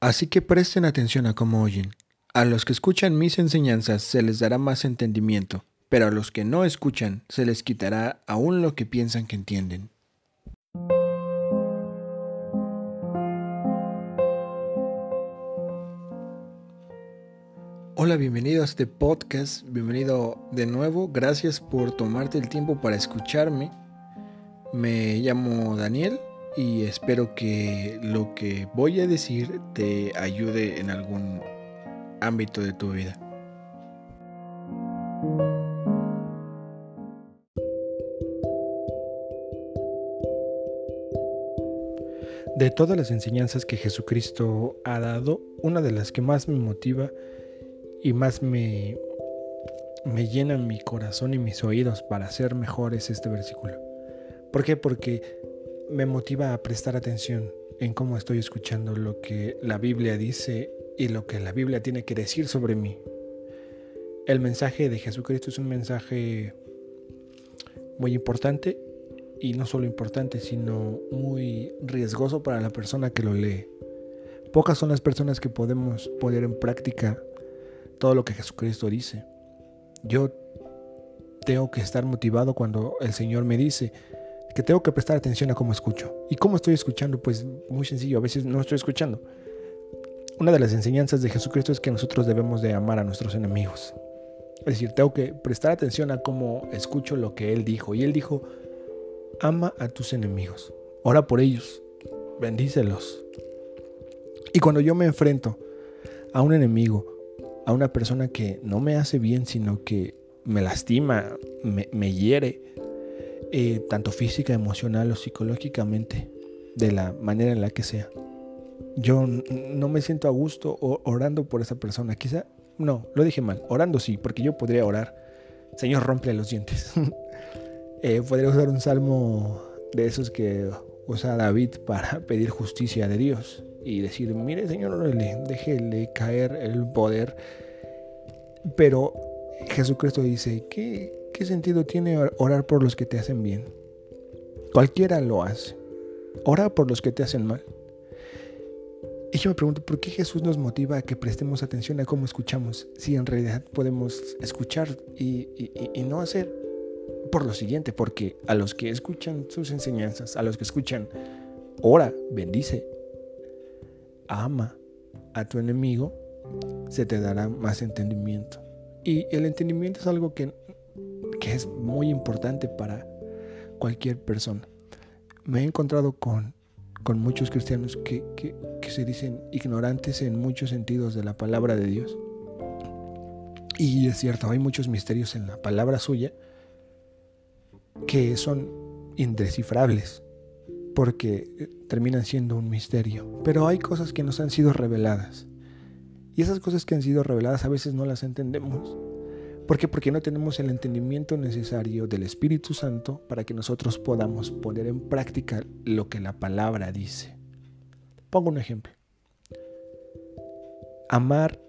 Así que presten atención a cómo oyen. A los que escuchan mis enseñanzas se les dará más entendimiento, pero a los que no escuchan se les quitará aún lo que piensan que entienden. Hola, bienvenido a este podcast, bienvenido de nuevo, gracias por tomarte el tiempo para escucharme. Me llamo Daniel y espero que lo que voy a decir te ayude en algún ámbito de tu vida. De todas las enseñanzas que Jesucristo ha dado, una de las que más me motiva y más me, me llena mi corazón y mis oídos para ser mejor es este versículo. ¿Por qué? Porque me motiva a prestar atención en cómo estoy escuchando lo que la Biblia dice y lo que la Biblia tiene que decir sobre mí. El mensaje de Jesucristo es un mensaje muy importante y no solo importante, sino muy riesgoso para la persona que lo lee. Pocas son las personas que podemos poner en práctica todo lo que Jesucristo dice. Yo tengo que estar motivado cuando el Señor me dice, que tengo que prestar atención a cómo escucho. ¿Y cómo estoy escuchando? Pues muy sencillo, a veces no estoy escuchando. Una de las enseñanzas de Jesucristo es que nosotros debemos de amar a nuestros enemigos. Es decir, tengo que prestar atención a cómo escucho lo que Él dijo. Y Él dijo, ama a tus enemigos, ora por ellos, bendícelos. Y cuando yo me enfrento a un enemigo, a una persona que no me hace bien, sino que me lastima, me, me hiere, eh, tanto física, emocional o psicológicamente, de la manera en la que sea. Yo no me siento a gusto orando por esa persona. Quizá, no, lo dije mal. Orando sí, porque yo podría orar. Señor, rompe los dientes. Eh, podría usar un salmo de esos que usa David para pedir justicia de Dios y decir, mire Señor, déjele caer el poder. Pero Jesucristo dice, que ¿Qué sentido tiene orar por los que te hacen bien? Cualquiera lo hace. Ora por los que te hacen mal. Y yo me pregunto, ¿por qué Jesús nos motiva a que prestemos atención a cómo escuchamos si en realidad podemos escuchar y, no hacer? Por lo siguiente, porque a los que escuchan sus enseñanzas, a los que escuchan, ora, bendice, ama a tu enemigo, se te dará más entendimiento. Y el entendimiento es algo que que es muy importante para cualquier persona. Me he encontrado con, con muchos cristianos que, que, que se dicen ignorantes en muchos sentidos de la palabra de Dios. Y es cierto, hay muchos misterios en la palabra suya que son indescifrables porque eh, terminan siendo un misterio. Pero hay cosas que nos han sido reveladas. Y esas cosas que han sido reveladas a veces no las entendemos. ¿Por qué? Porque no tenemos el entendimiento necesario del Espíritu Santo para que nosotros podamos poner en práctica lo que la palabra dice. Pongo un ejemplo. Amar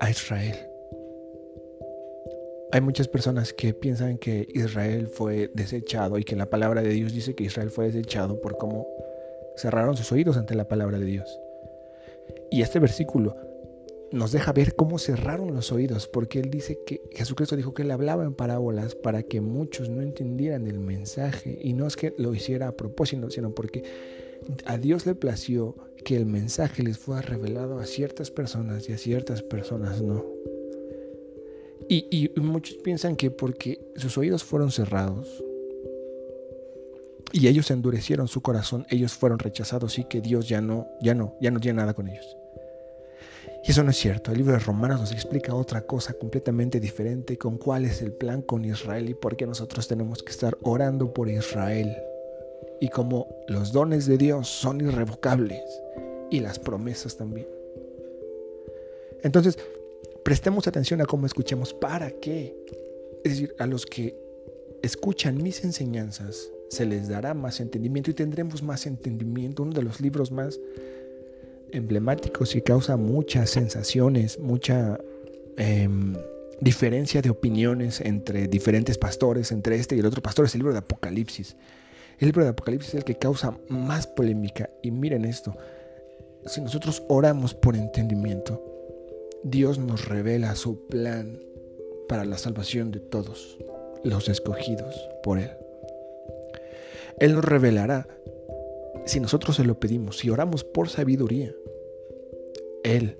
a Israel. Hay muchas personas que piensan que Israel fue desechado y que la palabra de Dios dice que Israel fue desechado por cómo cerraron sus oídos ante la palabra de Dios. Y este versículo nos deja ver cómo cerraron los oídos, porque él dice que Jesucristo dijo que él hablaba en parábolas para que muchos no entendieran el mensaje, y no es que lo hiciera a propósito, sino porque a Dios le plació que el mensaje les fuera revelado a ciertas personas y a ciertas personas no. Y, y muchos piensan que porque sus oídos fueron cerrados y ellos endurecieron su corazón, ellos fueron rechazados y que Dios ya no, ya no, ya no tiene nada con ellos. Y eso no es cierto. El libro de Romanos nos explica otra cosa completamente diferente con cuál es el plan con Israel y por qué nosotros tenemos que estar orando por Israel. Y como los dones de Dios son irrevocables y las promesas también. Entonces, prestemos atención a cómo escuchamos. ¿Para qué? Es decir, a los que escuchan mis enseñanzas se les dará más entendimiento y tendremos más entendimiento. Uno de los libros más emblemáticos y causa muchas sensaciones, mucha em, diferencia de opiniones entre diferentes pastores, entre este y el otro pastor, es el libro de Apocalipsis. El libro de Apocalipsis es el que causa más polémica. Y miren esto, si nosotros oramos por entendimiento, Dios nos revela su plan para la salvación de todos los escogidos por Él. Él nos revelará si nosotros se lo pedimos, si oramos por sabiduría. Él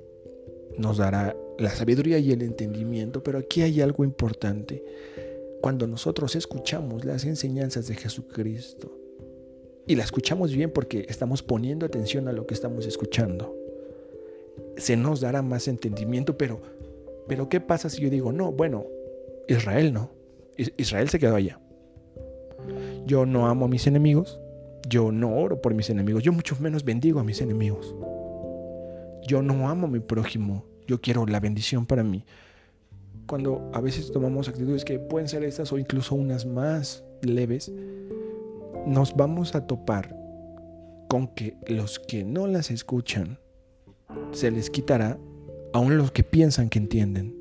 nos dará la sabiduría y el entendimiento, pero aquí hay algo importante. Cuando nosotros escuchamos las enseñanzas de Jesucristo, y la escuchamos bien porque estamos poniendo atención a lo que estamos escuchando, se nos dará más entendimiento, pero, pero ¿qué pasa si yo digo, no, bueno, Israel no, Israel se quedó allá. Yo no amo a mis enemigos, yo no oro por mis enemigos, yo mucho menos bendigo a mis enemigos. Yo no amo a mi prójimo, yo quiero la bendición para mí. Cuando a veces tomamos actitudes que pueden ser estas o incluso unas más leves, nos vamos a topar con que los que no las escuchan se les quitará aún los que piensan que entienden.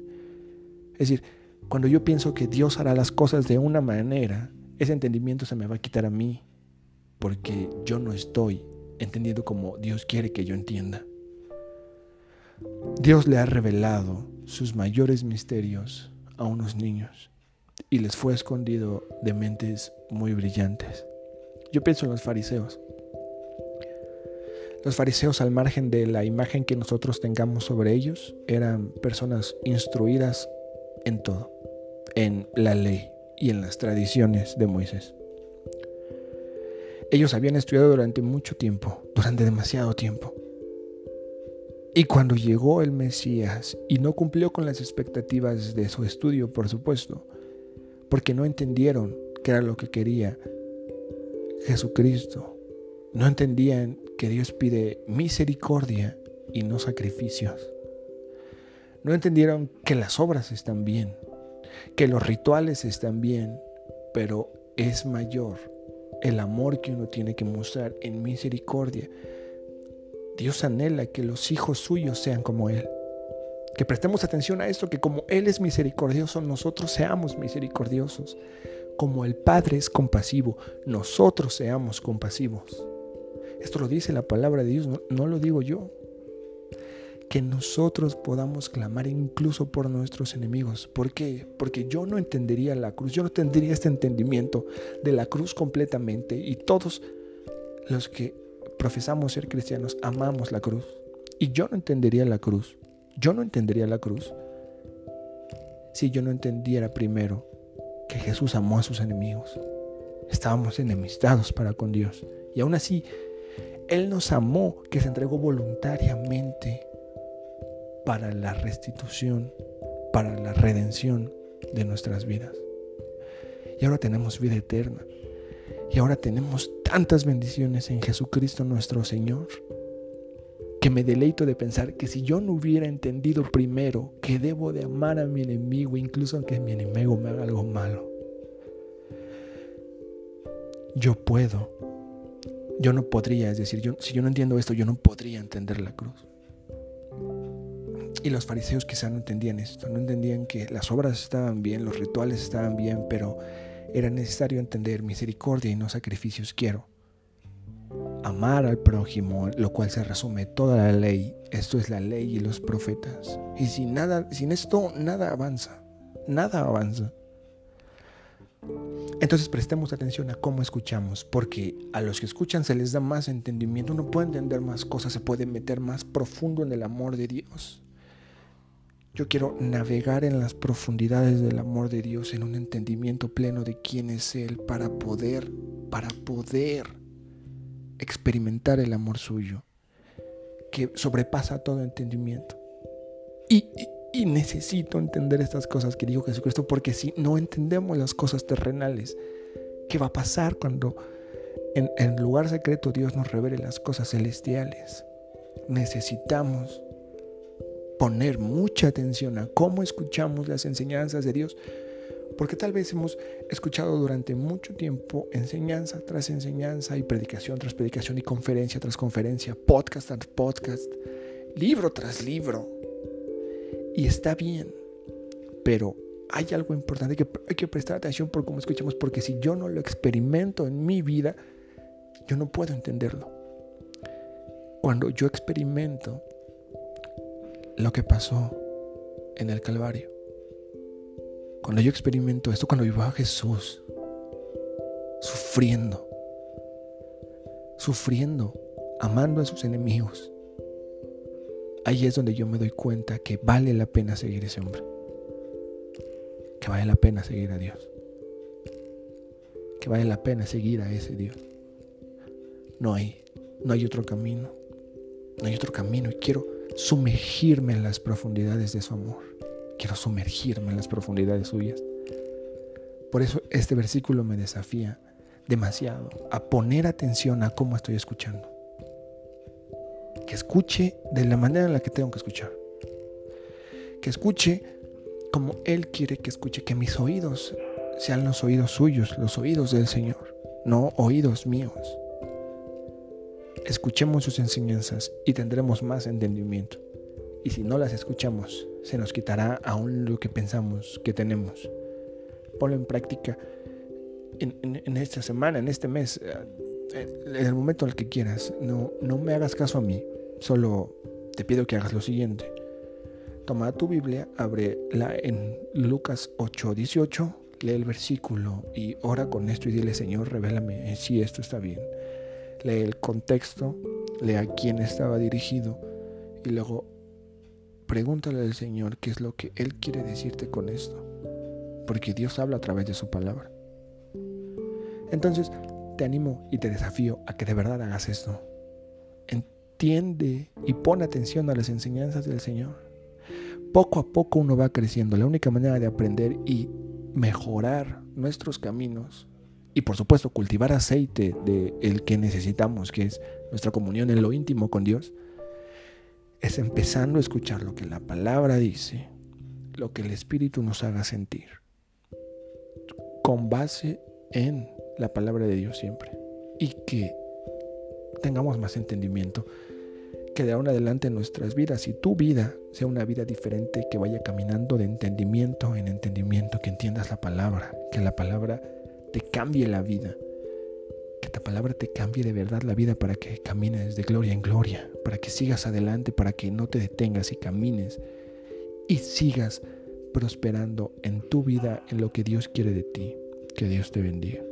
Es decir, cuando yo pienso que Dios hará las cosas de una manera, ese entendimiento se me va a quitar a mí, porque yo no estoy entendiendo como Dios quiere que yo entienda. Dios le ha revelado sus mayores misterios a unos niños y les fue escondido de mentes muy brillantes. Yo pienso en los fariseos. Los fariseos, al margen de la imagen que nosotros tengamos sobre ellos, eran personas instruidas en todo, en la ley y en las tradiciones de Moisés. Ellos habían estudiado durante mucho tiempo, durante demasiado tiempo. Y cuando llegó el Mesías y no cumplió con las expectativas de su estudio, por supuesto, porque no entendieron qué era lo que quería Jesucristo, no entendían que Dios pide misericordia y no sacrificios. No entendieron que las obras están bien, que los rituales están bien, pero es mayor el amor que uno tiene que mostrar en misericordia. Dios anhela que los hijos suyos sean como Él. Que prestemos atención a esto, que como Él es misericordioso, nosotros seamos misericordiosos. Como el Padre es compasivo, nosotros seamos compasivos. Esto lo dice la palabra de Dios, no, lo digo yo. Que nosotros podamos clamar incluso por nuestros enemigos. ¿Por qué? Porque yo no entendería la cruz, yo no tendría este entendimiento de la cruz completamente y todos los que profesamos ser cristianos amamos la cruz. Y yo no entendería la cruz, yo no entendería la cruz si yo no entendiera primero que Jesús amó a sus enemigos. Estábamos enemistados para con Dios. Y aún así, él nos amó, que se entregó voluntariamente para la restitución, para la redención de nuestras vidas. Y ahora tenemos vida eterna. Y ahora tenemos tantas bendiciones en Jesucristo nuestro Señor, que me deleito de pensar que si yo no hubiera entendido primero que debo de amar a mi enemigo, incluso aunque mi enemigo me haga algo malo, yo puedo yo no podría, es decir, si yo no entiendo esto, yo no podría entender la cruz. Y los fariseos quizá no entendían esto, no entendían que las obras estaban bien, los rituales estaban bien, pero era necesario entender misericordia y no sacrificios quiero. Amar al prójimo, lo cual se resume toda la ley. Esto es la ley y los profetas. Y sin nada, sin esto nada avanza. Nada avanza. Entonces prestemos atención a cómo escuchamos, porque a los que escuchan se les da más entendimiento, uno puede entender más cosas, se puede meter más profundo en el amor de Dios. Yo quiero navegar en las profundidades del amor de Dios, en un entendimiento pleno de quién es Él, para poder, para poder experimentar el amor suyo, que sobrepasa todo entendimiento. Y, necesito entender estas cosas que dijo Jesucristo, porque si no entendemos las cosas terrenales, ¿qué va a pasar cuando en lugar secreto Dios nos revele las cosas celestiales? Necesitamos poner mucha atención a cómo escuchamos las enseñanzas de Dios, porque tal vez hemos escuchado durante mucho tiempo enseñanza tras enseñanza y predicación tras predicación y conferencia tras conferencia, podcast tras podcast, libro tras libro y está bien, pero hay algo importante que hay que prestar atención por cómo escuchamos, porque si yo no lo experimento en mi vida, yo no puedo entenderlo. cuando yo experimento lo que pasó en el Calvario. Cuando yo experimento esto, cuando yo veo a Jesús sufriendo, sufriendo, amando a sus enemigos, ahí es donde yo me doy cuenta que vale la pena seguir ese hombre. Que vale la pena seguir a Dios. Que vale la pena seguir a ese Dios. No hay, no hay otro camino. No hay otro camino y quiero sumergirme en las profundidades de su amor. Quiero sumergirme en las profundidades suyas. Por eso este versículo me desafía demasiado a poner atención a cómo estoy escuchando. Que escuche de la manera en la que tengo que escuchar. Que escuche como Él quiere que escuche. Que mis oídos sean los oídos suyos, los oídos del Señor, no oídos míos. Escuchemos sus enseñanzas y tendremos más entendimiento. Y si no las escuchamos, se nos quitará aún lo que pensamos que tenemos. Ponlo en práctica en, esta semana, en este mes, eh, en el momento al que quieras. No, no me hagas caso a mí, solo te pido que hagas lo siguiente. Toma tu Biblia, ábrela en Lucas 8, 18, lee el versículo y ora con esto y dile, Señor, revélame si esto está bien lee el contexto, lee a quién estaba dirigido y luego pregúntale al Señor qué es lo que Él quiere decirte con esto. Porque Dios habla a través de su palabra. Entonces, te animo y te desafío a que de verdad hagas esto. Entiende y pon atención a las enseñanzas del Señor. Poco a poco uno va creciendo. La única manera de aprender y mejorar nuestros caminos y por supuesto cultivar aceite de el que necesitamos, que es nuestra comunión en lo íntimo con Dios, es empezando a escuchar lo que la palabra dice, lo que el Espíritu nos haga sentir, con base en la palabra de Dios siempre, y que tengamos más entendimiento, que de ahora en adelante en nuestras vidas y tu vida sea una vida diferente, que vaya caminando de entendimiento en entendimiento, que entiendas la palabra, que la palabra te cambie la vida. Que esta palabra te cambie de verdad la vida para que camines de gloria en gloria, para que sigas adelante, para que no te detengas y camines y sigas prosperando en tu vida, en lo que Dios quiere de ti. Que Dios te bendiga.